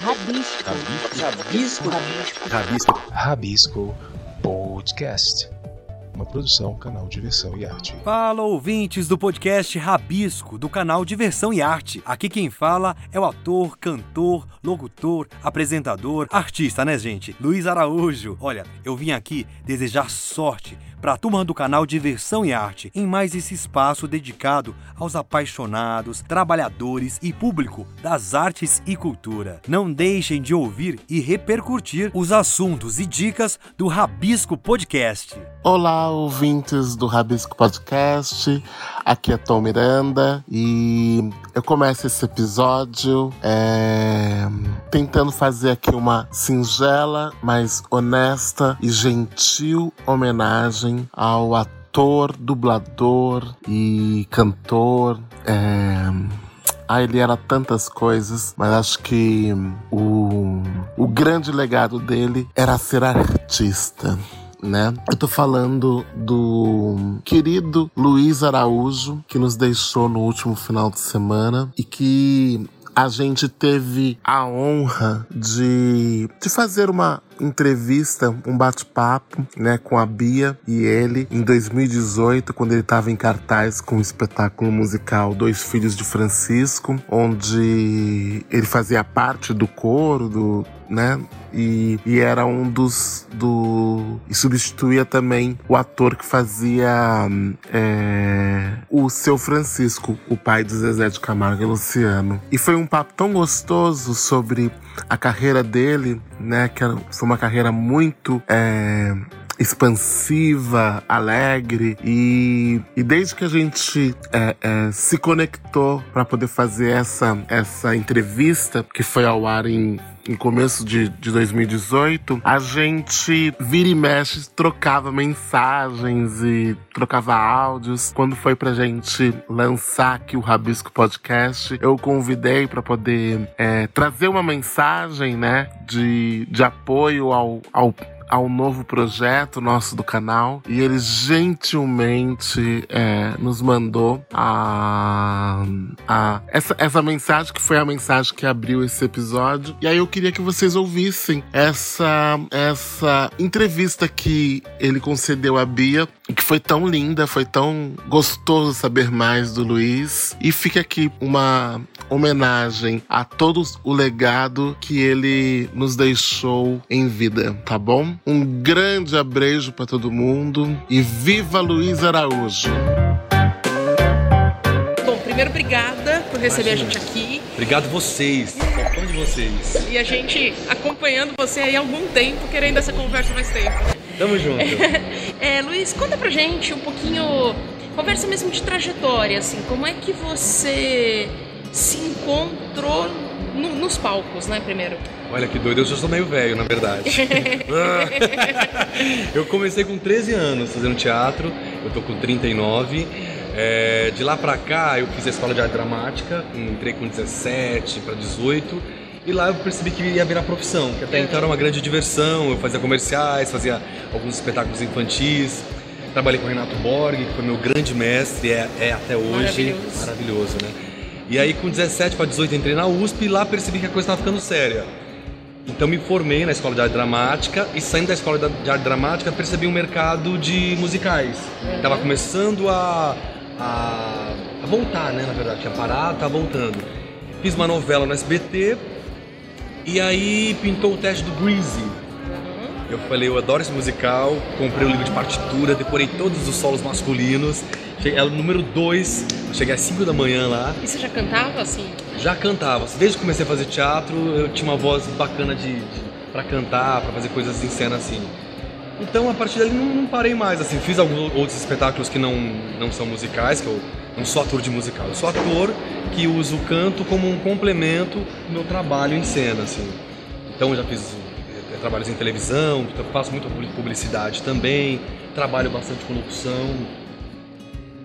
Rabisco. Rabisco. Rabisco. Rabisco. Rabisco Podcast. Uma produção, canal Diversão e Arte. Fala, ouvintes do podcast Rabisco, do canal Diversão e Arte. Aqui quem fala é o ator, cantor, locutor, apresentador, artista, né, gente? Luiz Araújo. Olha, eu vim aqui desejar sorte para a turma do canal Diversão e Arte em mais esse espaço dedicado aos apaixonados, trabalhadores e público das artes e cultura. Não deixem de ouvir e repercutir os assuntos e dicas do Rabisco Podcast. Olá, ouvintes do Rabisco Podcast. Aqui é Tom Miranda e eu começo esse episódio é, tentando fazer aqui uma singela, mas honesta e gentil homenagem ao ator, dublador e cantor. É, ah, ele era tantas coisas, mas acho que o, o grande legado dele era ser artista né? Eu tô falando do querido Luiz Araújo, que nos deixou no último final de semana e que a gente teve a honra de, de fazer uma entrevista, um bate-papo, né, com a Bia e ele em 2018, quando ele estava em cartaz com o espetáculo musical Dois Filhos de Francisco, onde ele fazia parte do coro do, né, e, e, era um dos do e substituía também o ator que fazia é, o seu Francisco, o pai de Zezé de Camargo e Luciano. E foi um papo tão gostoso sobre a carreira dele, né? Que foi uma carreira muito é, expansiva, alegre e, e desde que a gente é, é, se conectou para poder fazer essa, essa entrevista que foi ao ar em em começo de, de 2018, a gente vira e mexe, trocava mensagens e trocava áudios. Quando foi pra gente lançar aqui o Rabisco Podcast, eu convidei para poder é, trazer uma mensagem, né, de, de apoio ao, ao ao novo projeto nosso do canal e ele gentilmente é, nos mandou a, a essa, essa mensagem que foi a mensagem que abriu esse episódio. E aí eu queria que vocês ouvissem essa, essa entrevista que ele concedeu à Bia, que foi tão linda, foi tão gostoso saber mais do Luiz. E fica aqui uma homenagem a todo o legado que ele nos deixou em vida, tá bom? Um grande abrejo para todo mundo e viva Luiz Araújo! Primeiro, obrigada por receber Imagina. a gente aqui. Obrigado vocês, fã de vocês. E a gente acompanhando você aí há algum tempo, querendo essa conversa mais tempo. Tamo junto. é, Luiz, conta pra gente um pouquinho, conversa mesmo de trajetória, assim, como é que você se encontrou no, nos palcos, né, primeiro? Olha que doido, eu já sou meio velho, na verdade. eu comecei com 13 anos fazendo teatro, eu tô com 39. É, de lá pra cá eu fiz a escola de arte dramática, entrei com 17 para 18 e lá eu percebi que ia virar profissão, que até então era uma grande diversão, eu fazia comerciais, fazia alguns espetáculos infantis. Trabalhei com o Renato Borg, que foi meu grande mestre, é, é até hoje maravilhoso. maravilhoso, né? E aí com 17 para 18 entrei na USP e lá percebi que a coisa estava ficando séria. Então me formei na escola de arte dramática e saindo da escola de arte dramática percebi um mercado de musicais. Estava começando a, a, a, voltar, né? Na verdade, tinha parado, tá voltando. Fiz uma novela no SBT e aí pintou o teste do Greasy. Eu falei, eu adoro esse musical, comprei o livro de partitura, decorei todos os solos masculinos. Cheguei, era o número 2, cheguei às 5 da manhã lá. E você já cantava assim? Já cantava. Desde que comecei a fazer teatro, eu tinha uma voz bacana de, de para cantar, para fazer coisas em cena assim. Então a partir dali não, não, parei mais, assim, fiz alguns outros espetáculos que não, não são musicais, que eu não sou ator de musical, eu sou ator que uso o canto como um complemento do meu trabalho em cena, assim. Então eu já fiz eh, trabalhos em televisão, faço muita publicidade também, trabalho bastante com locução.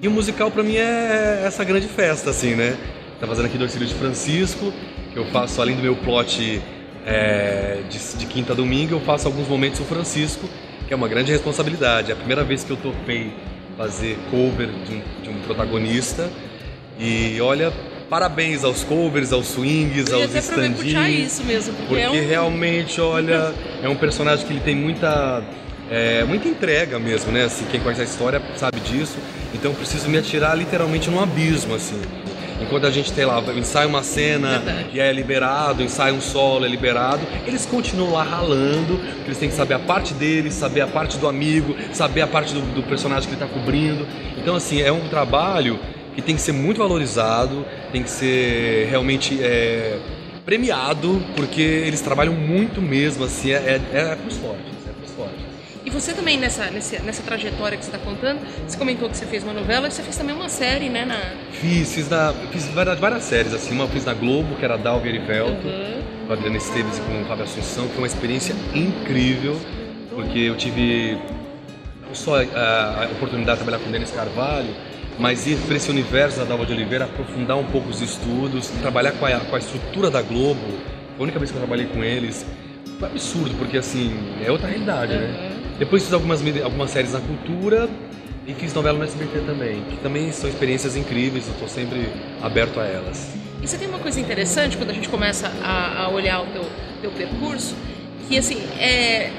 E o musical para mim é essa grande festa, assim, né? Tá fazendo aqui Dois Filhos de Francisco, que eu faço além do meu plot é, de, de, quinta a domingo, eu faço alguns momentos o Francisco, que é uma grande responsabilidade. É a primeira vez que eu topei fazer cover de um, de um protagonista. E olha, parabéns aos covers, aos swings, aos stand-ins. isso mesmo, porque, Porque é um... realmente, olha, é um personagem que ele tem muita, é, muita entrega mesmo, né? Assim, quem conhece a história sabe disso. Então eu preciso me atirar literalmente num abismo, assim. Enquanto a gente tem lá, ensaia uma cena Verdade. e é liberado, ensaia um solo, é liberado, eles continuam lá ralando, porque eles têm que saber a parte deles, saber a parte do amigo, saber a parte do, do personagem que ele está cobrindo. Então, assim, é um trabalho que tem que ser muito valorizado, tem que ser realmente é, premiado, porque eles trabalham muito mesmo, assim, é, é, é pros E você também, nessa, nessa, nessa trajetória que você está contando, você comentou que você fez uma novela e você fez também uma série, né? Na... Fiz, fiz, na, fiz várias, várias séries, assim, uma fiz na Globo, que era Dalva Erivelto, Uhum. com a Adriana Esteves e com o Fábio Assunção, que foi uma experiência incrível, porque eu tive não só a, a oportunidade de trabalhar com o Denis Carvalho, mas ir para esse universo da Dalva de Oliveira, aprofundar um pouco os estudos, trabalhar com a, com a estrutura da Globo, foi a única vez que eu trabalhei com eles, foi absurdo, porque assim, é outra realidade, né? Depois fiz algumas, algumas séries na cultura e fiz novela no SBT também, que também são experiências incríveis, eu estou sempre aberto a elas. E você tem uma coisa interessante quando a gente começa a, a olhar o teu, teu percurso, que assim, é.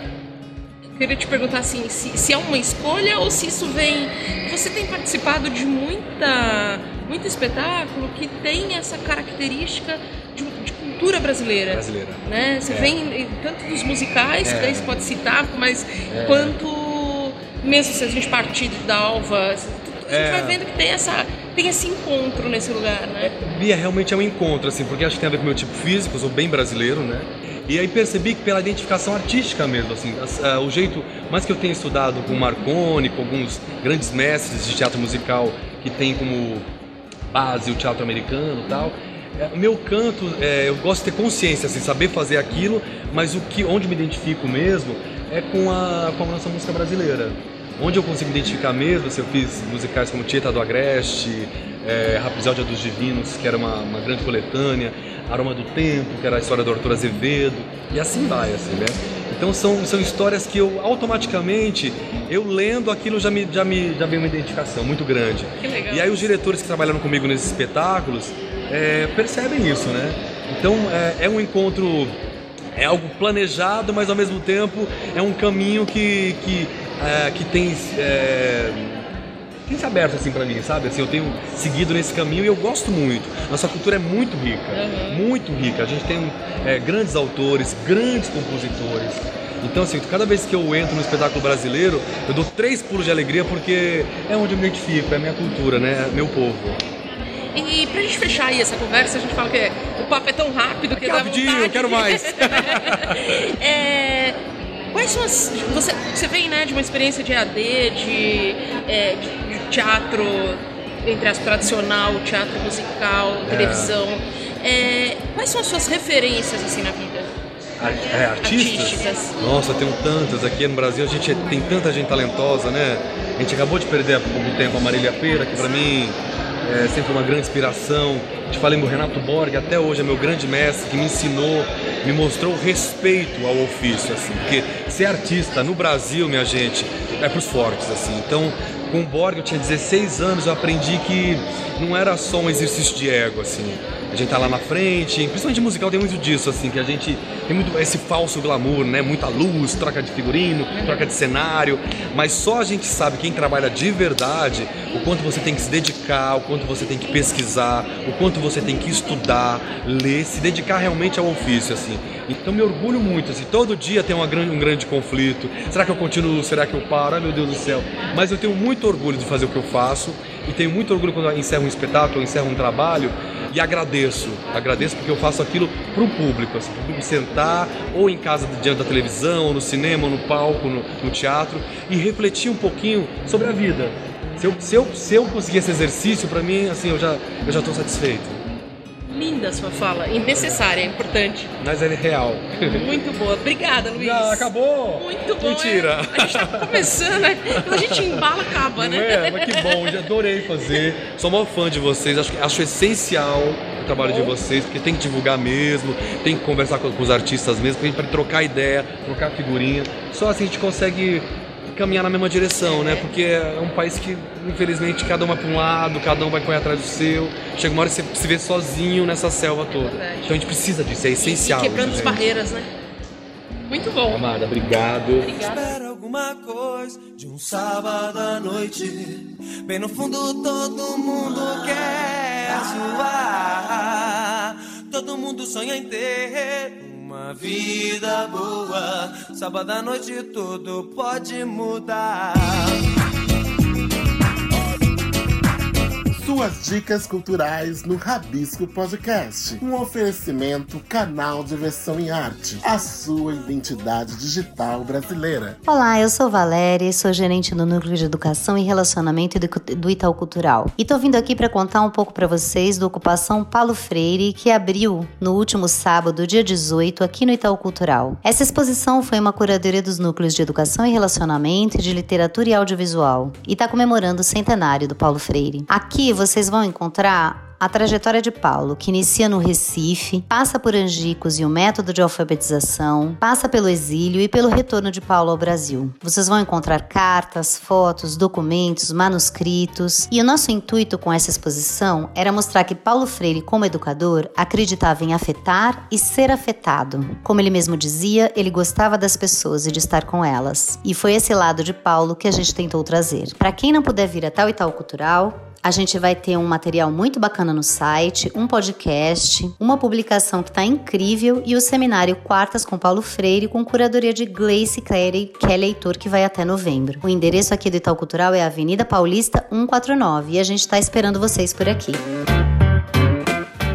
Queria te perguntar assim, se, se é uma escolha ou se isso vem. Você tem participado de muita, muito espetáculo que tem essa característica cultura brasileira. Brasileira. Né? Você É. vem em- tanto dos musicais, que É. daí você pode citar, mas quanto mesmo se a gente partir da Alva, a gente É. vai vendo que tem, essa, tem esse encontro nesse lugar, né? Bia realmente é um encontro, assim, porque acho que tem a ver com o meu tipo físico, eu sou bem brasileiro, né? E aí percebi que pela identificação artística mesmo, assim, as- ah, o jeito, mais que eu tenho estudado com Marconi, com alguns grandes mestres de teatro musical que tem como base o teatro americano e tal, é, o meu canto, é, eu gosto de ter consciência, assim, saber fazer aquilo, mas o que, onde me identifico mesmo é com a, com a nossa música brasileira. Onde eu consigo identificar mesmo, assim, eu fiz musicais como Tieta do Agreste, é, dos Divinos, que era uma, uma grande coletânea, Aroma do Tempo, que era a história do Arthur Azevedo, e assim vai, assim, né? Então são, são histórias que eu automaticamente, eu lendo aquilo já me, já me já vem uma identificação muito grande. Que legal. E aí os diretores que trabalharam comigo nesses espetáculos é, percebem isso, né? Então é, é um encontro, é algo planejado, mas ao mesmo tempo é um caminho que, que, é, que tem, é, se aberto assim para mim, sabe? Assim, eu tenho seguido nesse caminho e eu gosto muito. Nossa cultura é muito rica, muito rica. A gente tem é, grandes autores, grandes compositores. Então, assim, cada vez que eu entro no espetáculo brasileiro, eu dou três pulos de alegria porque é onde eu me identifico, é a minha cultura, né? É meu povo. E pra gente fechar aí essa conversa, a gente fala que o papo é tão rápido que Que dá rapidinho, vontade eu quero mais. É, quais são as... Você, você vem né, de uma experiência de AD, de, é, de teatro, entre as tradicional, teatro musical, televisão. É, quais são as suas referências assim na vida? É, artistas? Artísticas. Nossa, tenho tantas aqui no Brasil. A gente tem tanta gente talentosa, né? A gente acabou de perder há pouco tempo a Marília Pera, que pra mim é sempre uma grande inspiração. Te falei do Renato Borg, até hoje é meu grande mestre, que me ensinou, me mostrou respeito ao ofício, assim. Porque ser artista no Brasil, minha gente, é pros fortes, assim. Então, com o Borg eu tinha 16 anos, eu aprendi que não era só um exercício de ego, assim. A gente tá lá na frente, principalmente musical tem muito disso, assim, que a gente tem muito esse falso glamour, né? Muita luz, troca de figurino, troca de cenário, mas só a gente sabe, quem trabalha de verdade, o quanto você tem que se dedicar, o quanto você tem que pesquisar, o quanto você tem que estudar, ler, se dedicar realmente ao ofício, assim. Então me orgulho muito, assim, todo dia tem uma grande, um grande conflito. Será que eu continuo? Será que eu paro? Meu Deus do céu. Mas eu tenho muito orgulho de fazer o que eu faço e tenho muito orgulho quando eu encerro um espetáculo, encerro um trabalho e agradeço. Agradeço porque eu faço aquilo para o público, assim, para o público sentar ou em casa diante da televisão, no cinema, no palco, no, no teatro e refletir um pouquinho sobre a vida. Se eu, se eu, se eu conseguir esse exercício, para mim, assim, eu já estou satisfeito. Linda a sua fala, e necessária, é importante. Mas é real. Muito boa. Obrigada, Luiz. Já acabou? Muito bom. Mentira. é. A gente tá começando, né? Quando a gente embala, acaba, Não né? é? Mas que bom, já adorei fazer. Sou maior fã de vocês, acho, acho essencial o trabalho de vocês, porque tem que divulgar mesmo, tem que conversar com, com os artistas mesmo, pra gente pra trocar ideia, trocar figurinha. Só assim a gente consegue caminhar na mesma direção, né? Porque é um país que, infelizmente, cada um vai para um lado, cada um vai correr atrás do seu. Chega uma hora que você se vê sozinho nessa selva toda. Verdade. Então a gente precisa disso, é essencial. E quebrando as gente. barreiras, né? Muito bom. Amada, obrigado. Obrigada. Espera alguma coisa de um sábado à noite. Bem no fundo todo mundo quer zoar. Todo mundo sonha em ter uma vida boa. Sábado à noite tudo pode mudar. Suas dicas culturais no Rabisco Podcast. Um oferecimento canal de versão em arte. A sua identidade digital brasileira. Olá, eu sou Valéria sou gerente do Núcleo de Educação e Relacionamento do Itaú Cultural. E tô vindo aqui para contar um pouco para vocês do Ocupação Paulo Freire, que abriu no último sábado, dia 18, aqui no Itaú Cultural. Essa exposição foi uma curadoria dos Núcleos de Educação e Relacionamento de Literatura e Audiovisual e está comemorando o centenário do Paulo Freire. Aqui vocês vão encontrar a trajetória de Paulo, que inicia no Recife, passa por Angicos e o método de alfabetização, passa pelo exílio e pelo retorno de Paulo ao Brasil. Vocês vão encontrar cartas, fotos, documentos, manuscritos. E o nosso intuito com essa exposição era mostrar que Paulo Freire, como educador, acreditava em afetar e ser afetado. Como ele mesmo dizia, ele gostava das pessoas e de estar com elas. E foi esse lado de Paulo que a gente tentou trazer. Para quem não puder vir até o Itaú Cultural, a gente vai ter um material muito bacana no site, um podcast, uma publicação que está incrível e o seminário Quartas com Paulo Freire com curadoria de Gleice Clary, que é leitor que vai até novembro. O endereço aqui do Itaú Cultural é Avenida Paulista 149 e a gente está esperando vocês por aqui.